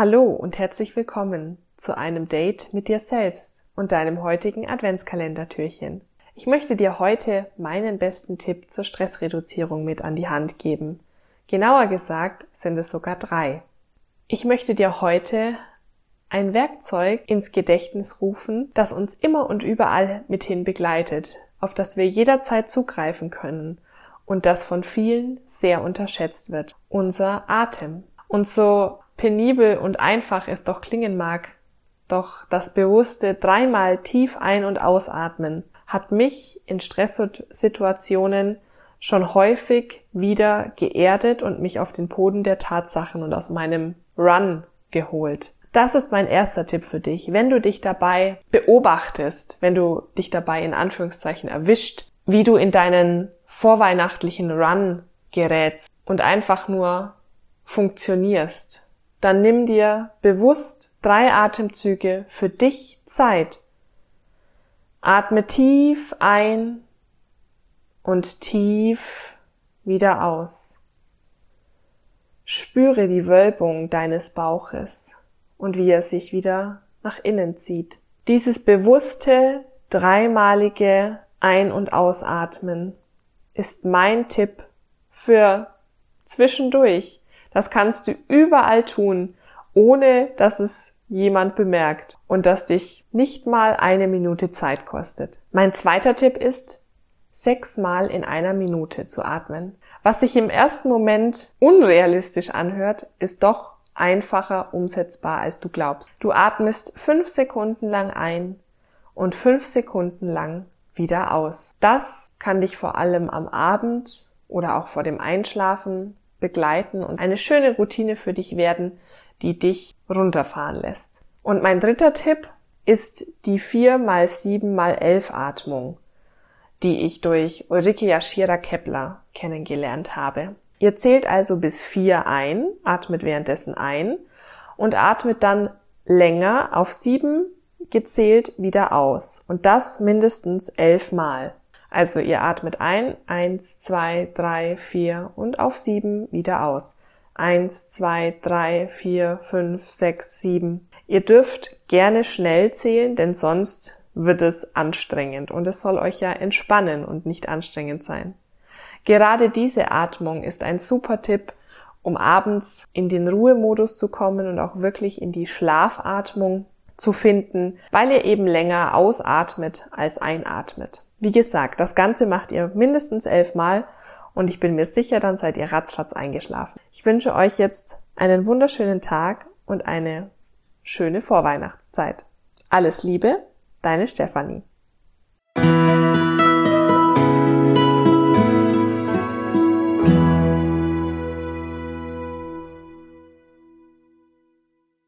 Hallo und herzlich willkommen zu einem Date mit dir selbst und deinem heutigen Adventskalendertürchen. Ich möchte dir heute meinen besten Tipp zur Stressreduzierung mit an die Hand geben. Genauer gesagt sind es sogar drei. Ich möchte dir heute ein Werkzeug ins Gedächtnis rufen, das uns immer und überall mithin begleitet, auf das wir jederzeit zugreifen können und das von vielen sehr unterschätzt wird. Unser Atem. Und so penibel und einfach es doch klingen mag, doch das bewusste dreimal tief ein- und ausatmen hat mich in Stresssituationen schon häufig wieder geerdet und mich auf den Boden der Tatsachen und aus meinem Run geholt. Das ist mein erster Tipp für dich. Wenn du dich dabei beobachtest, wenn du dich dabei in Anführungszeichen erwischt, wie du in deinen vorweihnachtlichen Run gerätst und einfach nur funktionierst, dann nimm dir bewusst drei Atemzüge für dich Zeit. Atme tief ein und tief wieder aus. Spüre die Wölbung deines Bauches und wie er sich wieder nach innen zieht. Dieses bewusste, dreimalige Ein- und Ausatmen ist mein Tipp für zwischendurch. Das kannst du überall tun, ohne dass es jemand bemerkt und das dich nicht mal eine Minute Zeit kostet. Mein zweiter Tipp ist, sechsmal in einer Minute zu atmen. Was sich im ersten Moment unrealistisch anhört, ist doch einfacher umsetzbar, als du glaubst. Du atmest fünf Sekunden lang ein und fünf Sekunden lang wieder aus. Das kann dich vor allem am Abend oder auch vor dem Einschlafen begleiten und eine schöne Routine für dich werden, die dich runterfahren lässt. Und mein dritter Tipp ist die 4 x 7 x 11 Atmung, die ich durch Ulrike Yashira Kepler kennengelernt habe. Ihr zählt also bis vier ein, atmet währenddessen ein und atmet dann länger auf sieben gezählt wieder aus. Und das mindestens elfmal. Also ihr atmet ein, eins, zwei, drei, vier und auf sieben wieder aus. Eins, zwei, drei, vier, fünf, sechs, sieben. Ihr dürft gerne schnell zählen, denn sonst wird es anstrengend und es soll euch ja entspannen und nicht anstrengend sein. Gerade diese Atmung ist ein super Tipp, um abends in den Ruhemodus zu kommen und auch wirklich in die Schlafatmung zu finden, weil ihr eben länger ausatmet als einatmet. Wie gesagt, das Ganze macht ihr mindestens elfmal und ich bin mir sicher, dann seid ihr ratzfatz eingeschlafen. Ich wünsche euch jetzt einen wunderschönen Tag und eine schöne Vorweihnachtszeit. Alles Liebe, deine Stefanie.